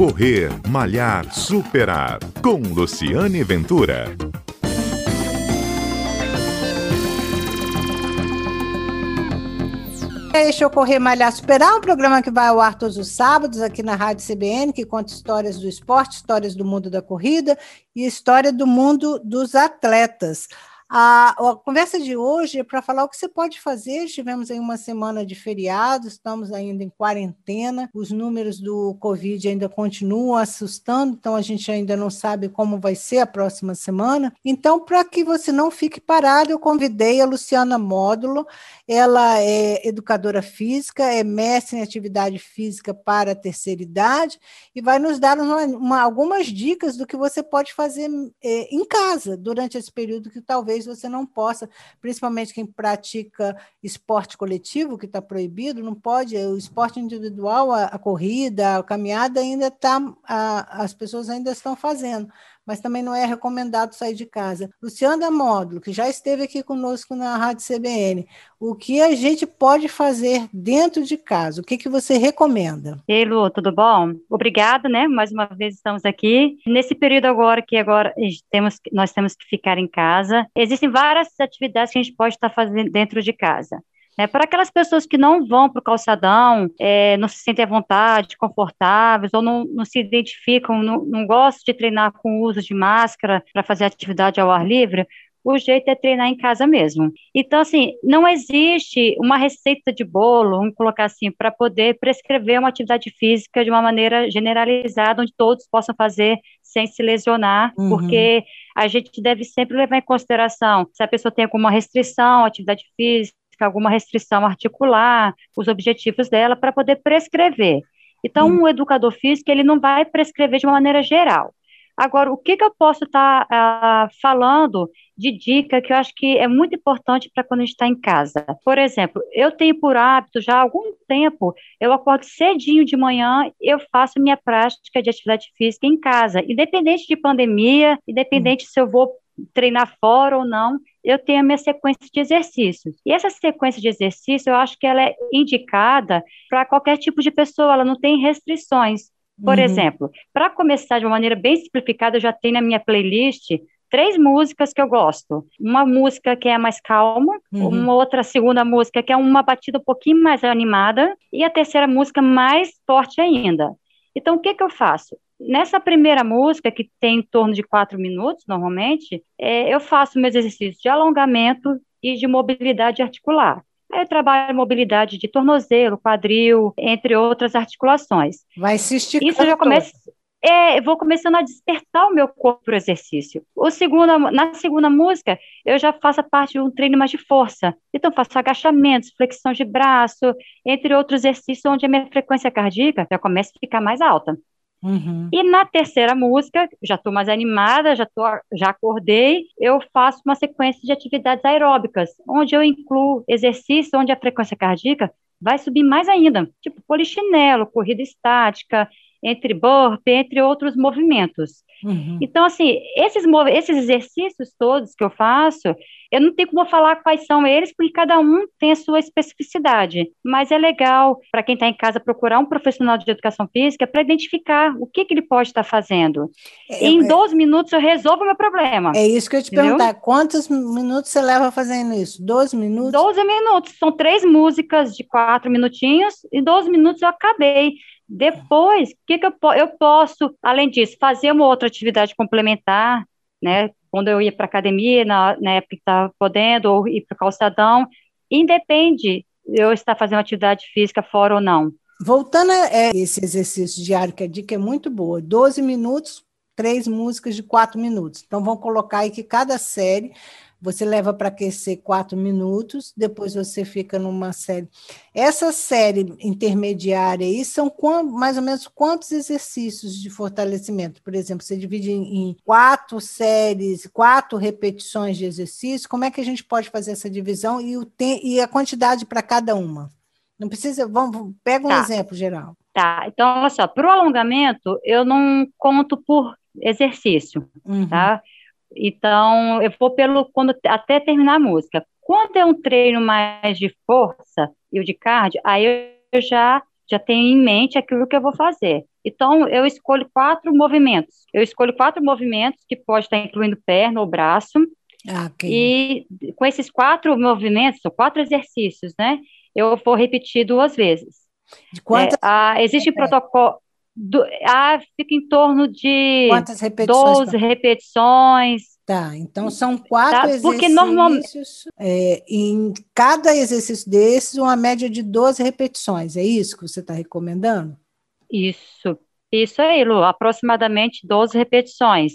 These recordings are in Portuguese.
Correr, Malhar, Superar. Com Luciane Ventura. Este é o Correr Malhar Superar, um programa que vai ao ar todos os sábados aqui na Rádio CBN, que conta histórias do esporte, histórias do mundo da corrida e história do mundo dos atletas. A, a, conversa de hoje é para falar o que você pode fazer. Tivemos aí uma semana de feriado, estamos ainda em quarentena, os números do Covid ainda continuam assustando, então a gente ainda não sabe como vai ser a próxima semana. Então, para que você não fique parado, eu convidei a Luciana Módulo, ela é educadora física, é mestre em atividade física para a terceira idade e vai nos dar uma, uma, algumas dicas do que você pode fazer é, em casa durante esse período que talvez talvez você não possa, principalmente quem pratica esporte coletivo, que está proibido, não pode, o esporte individual, a, a corrida, a caminhada ainda está, as pessoas ainda estão fazendo mas também não é recomendado sair de casa. Luciana Módulo, que já esteve aqui conosco na Rádio CBN, o que a gente pode fazer dentro de casa? O que, que você recomenda? Ei, Lu, tudo bom? Obrigada, né? Mais uma vez estamos aqui. Nesse período agora que agora temos, nós temos que ficar em casa, existem várias atividades que a gente pode estar fazendo dentro de casa. É, para aquelas pessoas que não vão para o calçadão, é, não se sentem à vontade, confortáveis, ou não, não se identificam, não, não gostam de treinar com o uso de máscara para fazer atividade ao ar livre, o jeito é treinar em casa mesmo. Então, assim, não existe uma receita de bolo, vamos colocar assim, para poder prescrever uma atividade física de uma maneira generalizada, onde todos possam fazer sem se lesionar, uhum. porque a gente deve sempre levar em consideração se a pessoa tem alguma restrição atividade física, alguma restrição articular, os objetivos dela, para poder prescrever. Então, hum. um educador físico, ele não vai prescrever de uma maneira geral. Agora, o que, que eu posso estar tá, uh, falando de dica que eu acho que é muito importante para quando a gente está em casa? Por exemplo, eu tenho por hábito já há algum tempo, eu acordo cedinho de manhã, eu faço minha prática de atividade física em casa, independente de pandemia, independente hum. se eu vou treinar fora ou não, eu tenho a minha sequência de exercícios. E essa sequência de exercício, eu acho que ela é indicada para qualquer tipo de pessoa, ela não tem restrições. Por uhum. exemplo, para começar de uma maneira bem simplificada, eu já tenho na minha playlist três músicas que eu gosto. Uma música que é mais calma, uhum. uma outra segunda música que é uma batida um pouquinho mais animada, e a terceira música mais forte ainda. Então, o que, que eu faço? Nessa primeira música, que tem em torno de quatro minutos, normalmente, é, eu faço meus exercícios de alongamento e de mobilidade articular. Aí eu trabalho mobilidade de tornozelo, quadril, entre outras articulações. Vai se esticando. Isso já começa. É, eu vou começando a despertar o meu corpo para o exercício. O segunda, na segunda música, eu já faço a parte de um treino mais de força. Então, faço agachamentos, flexão de braço, entre outros exercícios onde a minha frequência cardíaca já começa a ficar mais alta. Uhum. E na terceira música, já estou mais animada, já, tô, já acordei, eu faço uma sequência de atividades aeróbicas, onde eu incluo exercícios onde a frequência cardíaca vai subir mais ainda, tipo polichinelo, corrida estática, entre burp, entre outros movimentos. Uhum. Então, assim, esses, esses exercícios todos que eu faço, eu não tenho como falar quais são eles, porque cada um tem a sua especificidade. Mas é legal para quem está em casa procurar um profissional de educação física para identificar o que, que ele pode estar tá fazendo. É, em 12 minutos eu resolvo o meu problema. É isso que eu te entendeu? perguntar. Quantos minutos você leva fazendo isso? 12 minutos? 12 minutos. São três músicas de quatro minutinhos e 12 minutos eu acabei. Depois, o que, que eu, eu posso, além disso, fazer uma outra atividade complementar, né? Quando eu ia para academia, na, na época que estava podendo, ou ir para o calçadão, independe eu estar fazendo atividade física fora ou não. Voltando a é, esse exercício diário, que a dica é muito boa, 12 minutos, três músicas de quatro minutos. Então, vamos colocar aí que cada série você leva para aquecer quatro minutos, depois você fica numa série. Essa série intermediária aí são mais ou menos quantos exercícios de fortalecimento? Por exemplo, você divide em quatro séries, quatro repetições de exercício. Como é que a gente pode fazer essa divisão e, o e a quantidade para cada uma? Não precisa, vamos, pega um tá. exemplo geral. Tá, então, olha só, para o alongamento, eu não conto por exercício, uhum. tá? Então, eu vou pelo quando até terminar a música. Quando é um treino mais de força e o de cardio, aí eu já já tenho em mente aquilo que eu vou fazer. Então, eu escolho quatro movimentos. Eu escolho quatro movimentos, que pode estar incluindo perna ou braço. Ah, okay. E com esses quatro movimentos, são quatro exercícios, né? Eu vou repetir duas vezes. De quantas? É, ah, existe protocolo. Do, ah, fica em torno de Quantas repetições 12 repetições. Tá, então são quatro tá, exercícios. Porque normalmente. É, em cada exercício desses, uma média de 12 repetições. É isso que você está recomendando? Isso, isso aí, Lu, aproximadamente 12 repetições.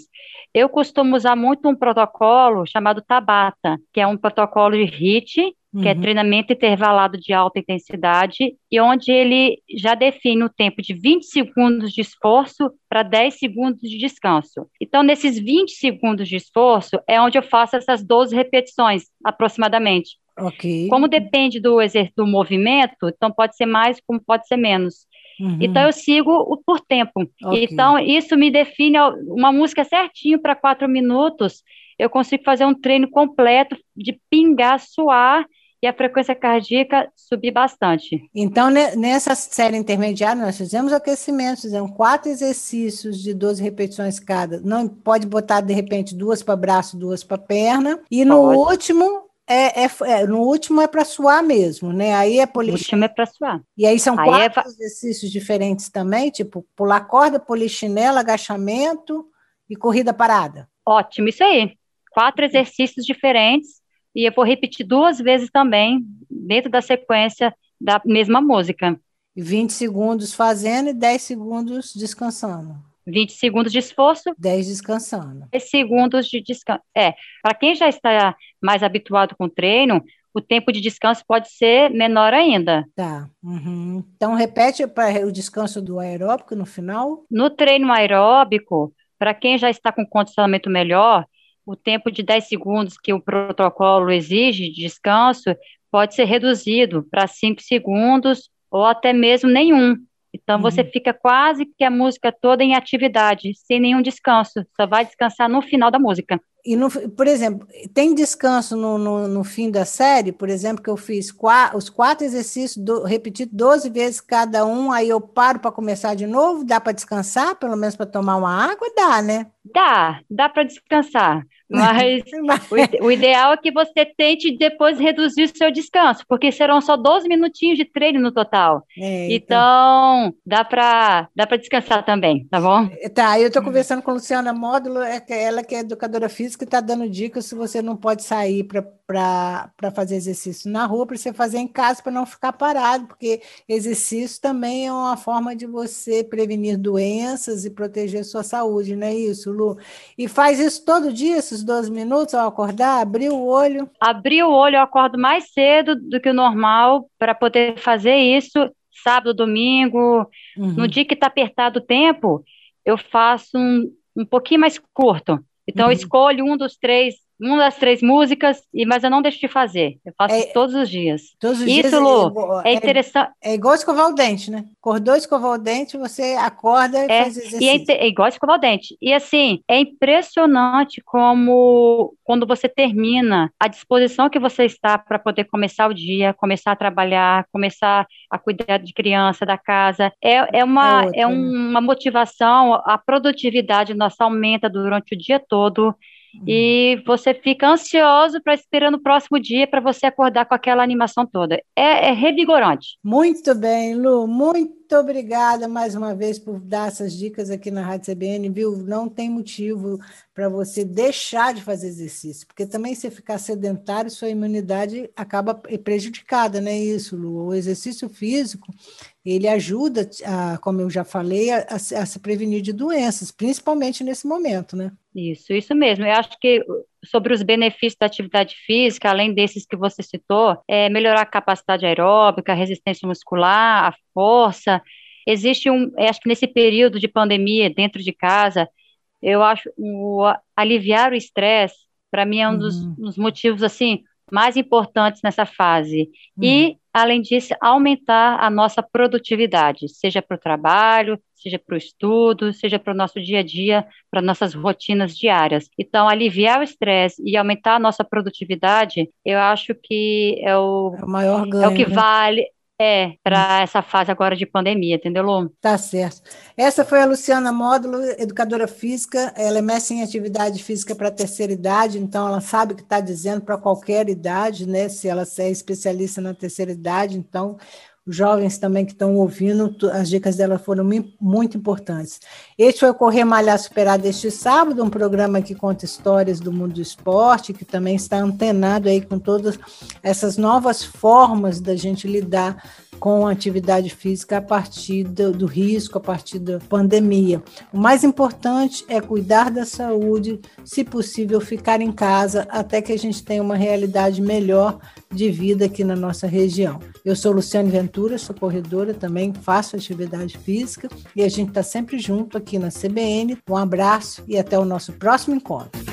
Eu costumo usar muito um protocolo chamado Tabata, que é um protocolo de HIIT, que é uhum. treinamento intervalado de alta intensidade, e onde ele já define o tempo de 20 segundos de esforço para 10 segundos de descanso. Então, nesses 20 segundos de esforço, é onde eu faço essas 12 repetições, aproximadamente. Ok. Como depende do, do movimento, então pode ser mais, como pode ser menos. Uhum. Então, eu sigo o por tempo. Okay. Então, isso me define uma música certinho para quatro minutos. Eu consigo fazer um treino completo de pingar, suar e a frequência cardíaca subir bastante. Então, nessa série intermediária, nós fizemos aquecimento, fizemos quatro exercícios de 12 repetições cada. Não pode botar, de repente, duas para braço, duas para perna. E no pode. último, é, é, é, no último é para suar mesmo, né? Aí é polichinela. No último é para suar. E aí são aí é quatro é... exercícios diferentes também, tipo pular corda, polichinela, agachamento e corrida parada. Ótimo, isso aí. Quatro exercícios diferentes e eu vou repetir duas vezes também, dentro da sequência da mesma música. 20 segundos fazendo e 10 segundos descansando. 20 segundos de esforço. 10 descansando. 10 segundos de descanso. É, para quem já está mais habituado com o treino, o tempo de descanso pode ser menor ainda. Tá. Uhum. Então, repete para o descanso do aeróbico no final. No treino aeróbico, para quem já está com condicionamento melhor, o tempo de 10 segundos que o protocolo exige de descanso pode ser reduzido para 5 segundos ou até mesmo nenhum. Então, uhum. você fica quase que a música toda em atividade, sem nenhum descanso, só vai descansar no final da música. E, no, por exemplo, tem descanso no, no, no, fim da série, por exemplo, que eu fiz os quatro exercícios, do, repetido 12 vezes cada um, aí eu paro para começar de novo, dá para descansar, pelo menos para tomar uma água? Dá, né? Dá, dá para descansar. Mas o, o, ideal é que você tente depois reduzir o seu descanso, porque serão só 12 minutinhos de treino no total. É, então, então, dá para dá descansar também, tá bom? Tá, eu estou conversando com a Luciana Módulo, é ela que é educadora física, está dando dicas se você não pode sair para fazer exercício na rua, para você fazer em casa para não ficar parado, porque exercício também é uma forma de você prevenir doenças e proteger sua saúde, não é isso, Lu? E faz isso todo dia, esses 12 minutos ao acordar, abrir o olho? Abrir o olho, eu acordo mais cedo do que o normal para poder fazer isso sábado, domingo. Uhum. No dia que está apertado o tempo, eu faço um, um pouquinho mais curto. Então, uhum. eu escolho um dos três uma das três músicas, e mas eu não deixo de fazer. Eu faço é, todos os dias. Todos os Isso, dias Lu, é, é interessante. É igual escovar o dente, né? Acordou, escovar o dente, você acorda e é, faz exercício. E é, é igual escovar o dente. E assim, é impressionante como quando você termina, a disposição que você está para poder começar o dia, começar a trabalhar, começar a cuidar de criança, da casa, é, é, uma, é, é uma motivação, a produtividade nossa aumenta durante o dia todo e você fica ansioso para esperar no próximo dia para você acordar com aquela animação toda. É, é, revigorante. Muito bem, Lu. Muito obrigada mais uma vez por dar essas dicas aqui na Rádio CBN, viu? Não tem motivo para você deixar de fazer exercício, porque também se ficar sedentário, sua imunidade acaba prejudicada, não é isso, Lu? O exercício físico, ele ajuda, a, como eu já falei, a, a, se prevenir de doenças, principalmente nesse momento, né? Isso, isso mesmo. Eu acho que sobre os benefícios da atividade física, além desses que você citou, é melhorar a capacidade aeróbica, a resistência muscular, a força. Existe um, acho que nesse período de pandemia, dentro de casa, eu acho o aliviar o estresse, para mim é um dos, uhum. dos, motivos assim mais importantes nessa fase. Uhum. E, além disso, aumentar a nossa produtividade, seja para o trabalho, seja para o estudo, seja para o nosso dia a dia, para nossas rotinas diárias. Então, aliviar o estresse e aumentar a nossa produtividade, eu acho que é o, é o maior ganho. É o que né? vale É, para essa fase agora de pandemia, entendeu, Lu? Tá certo. Essa foi a Luciana Módulo, educadora física. Ela é mestre em atividade física para terceira idade, então ela sabe o que está dizendo para qualquer idade, né? Se ela é especialista na terceira idade, então jovens também que estão ouvindo, as dicas dela foram muito importantes. Este foi o Correr Malhar Superar deste sábado, um programa que conta histórias do mundo do esporte, que também está antenado aí com todas essas novas formas da gente lidar com atividade física a partir do, do, risco, a partir da pandemia. O mais importante é cuidar da saúde, se possível, ficar em casa até que a gente tenha uma realidade melhor de vida aqui na nossa região. Eu sou Luciane Ventura, sou corredora também, faço atividade física e a gente está sempre junto aqui na CBN. Um abraço e até o nosso próximo encontro.